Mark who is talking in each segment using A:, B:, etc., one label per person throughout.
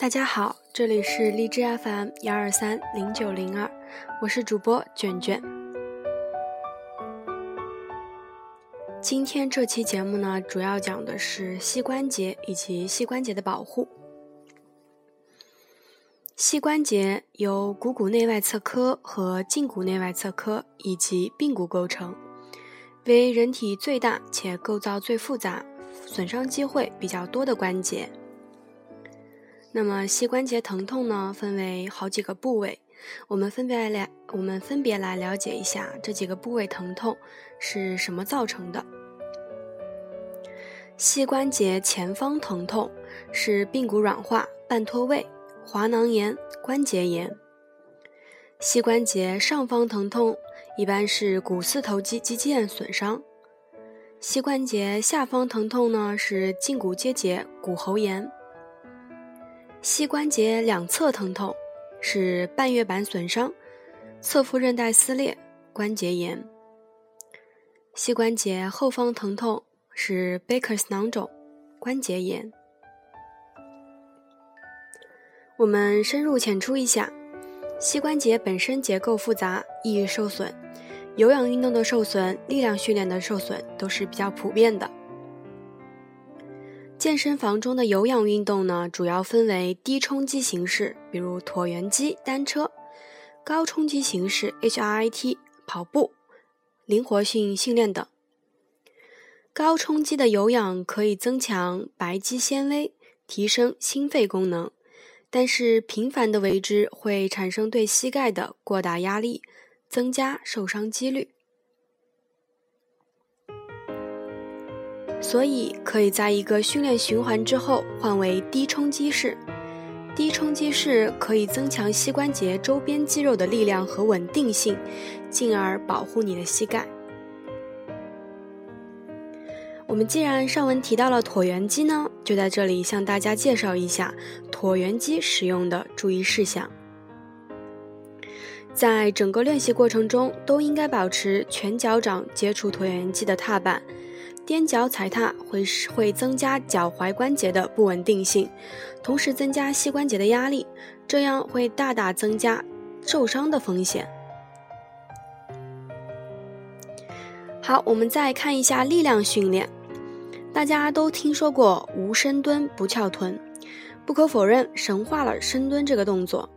A: 大家好，这里是荔枝 FM 幺二三零九零二，我是主播卷卷。今天这期节目呢，主要讲的是膝关节以及膝关节的保护。膝关节由股骨内外侧髁和胫骨内外侧髁以及髌骨构成，为人体最大且构造最复杂、损伤机会比较多的关节。那么膝关节疼痛呢，分为好几个部位，我们分别来我们分别来了解一下这几个部位疼痛是什么造成的。膝关节前方疼痛是髌骨软化、半脱位、滑囊炎、关节炎；膝关节上方疼痛一般是股四头肌肌腱损伤；膝关节下方疼痛呢是胫骨结节、骨骺炎。膝关节两侧疼痛是半月板损伤、侧副韧带撕裂、关节炎；膝关节后方疼痛是贝克斯囊肿、关节炎。我们深入浅出一下，膝关节本身结构复杂，易受损，有氧运动的受损、力量训练的受损都是比较普遍的。健身房中的有氧运动呢，主要分为低冲击形式，比如椭圆机、单车；高冲击形式 （HIIT） 跑步、灵活性训练等。高冲击的有氧可以增强白肌纤维，提升心肺功能，但是频繁的为之会产生对膝盖的过大压力，增加受伤几率。所以可以在一个训练循环之后换为低冲击式。低冲击式可以增强膝关节周边肌肉的力量和稳定性，进而保护你的膝盖。我们既然上文提到了椭圆机呢，就在这里向大家介绍一下椭圆机使用的注意事项。在整个练习过程中，都应该保持全脚掌接触椭圆机的踏板。踮脚踩踏会会增加脚踝关节的不稳定性，同时增加膝关节的压力，这样会大大增加受伤的风险。好，我们再看一下力量训练。大家都听说过“无深蹲不翘臀”，不可否认，神化了深蹲这个动作。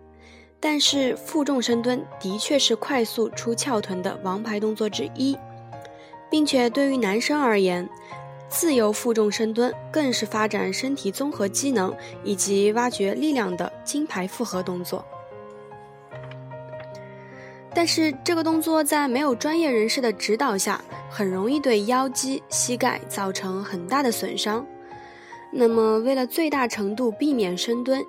A: 但是负重深蹲的确是快速出翘臀的王牌动作之一。并且对于男生而言，自由负重深蹲更是发展身体综合机能以及挖掘力量的金牌复合动作。但是这个动作在没有专业人士的指导下，很容易对腰肌、膝盖造成很大的损伤。那么，为了最大程度避免深蹲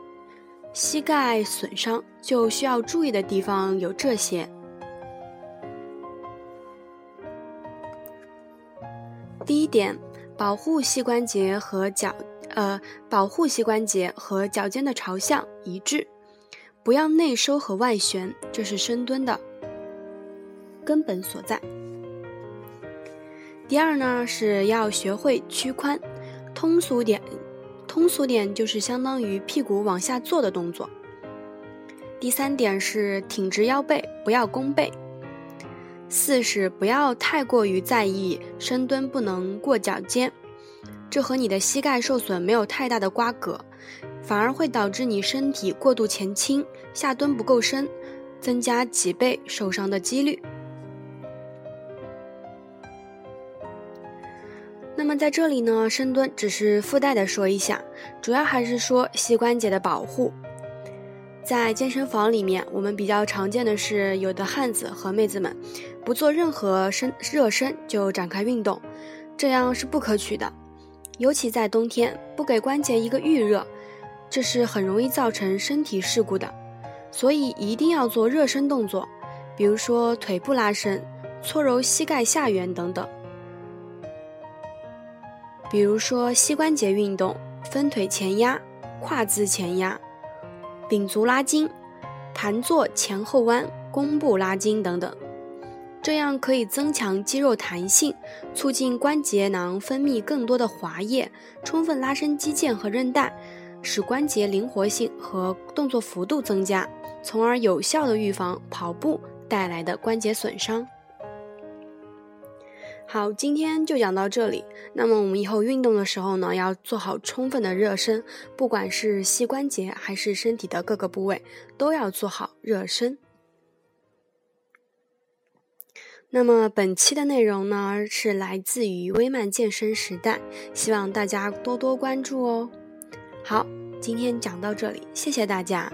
A: 膝盖损伤，就需要注意的地方有这些。第一点，保护膝关节和脚，呃，保护膝关节和脚尖的朝向一致，不要内收和外旋，这是深蹲的根本所在。第二呢，是要学会屈髋，通俗点，通俗点就是相当于屁股往下坐的动作。第三点是挺直腰背，不要弓背。四是不要太过于在意深蹲不能过脚尖，这和你的膝盖受损没有太大的瓜葛，反而会导致你身体过度前倾，下蹲不够深，增加脊背受伤的几率。那么在这里呢，深蹲只是附带的说一下，主要还是说膝关节的保护。在健身房里面，我们比较常见的是，有的汉子和妹子们不做任何身热身就展开运动，这样是不可取的。尤其在冬天，不给关节一个预热，这是很容易造成身体事故的。所以一定要做热身动作，比如说腿部拉伸、搓揉膝盖下缘等等。比如说膝关节运动，分腿前压、胯姿前压。屏足拉筋、盘坐前后弯、弓步拉筋等等，这样可以增强肌肉弹性，促进关节囊分泌更多的滑液，充分拉伸肌腱和韧带，使关节灵活性和动作幅度增加，从而有效的预防跑步带来的关节损伤。好，今天就讲到这里。那么我们以后运动的时候呢，要做好充分的热身，不管是膝关节还是身体的各个部位，都要做好热身。那么本期的内容呢，是来自于微曼健身时代，希望大家多多关注哦。好，今天讲到这里，谢谢大家。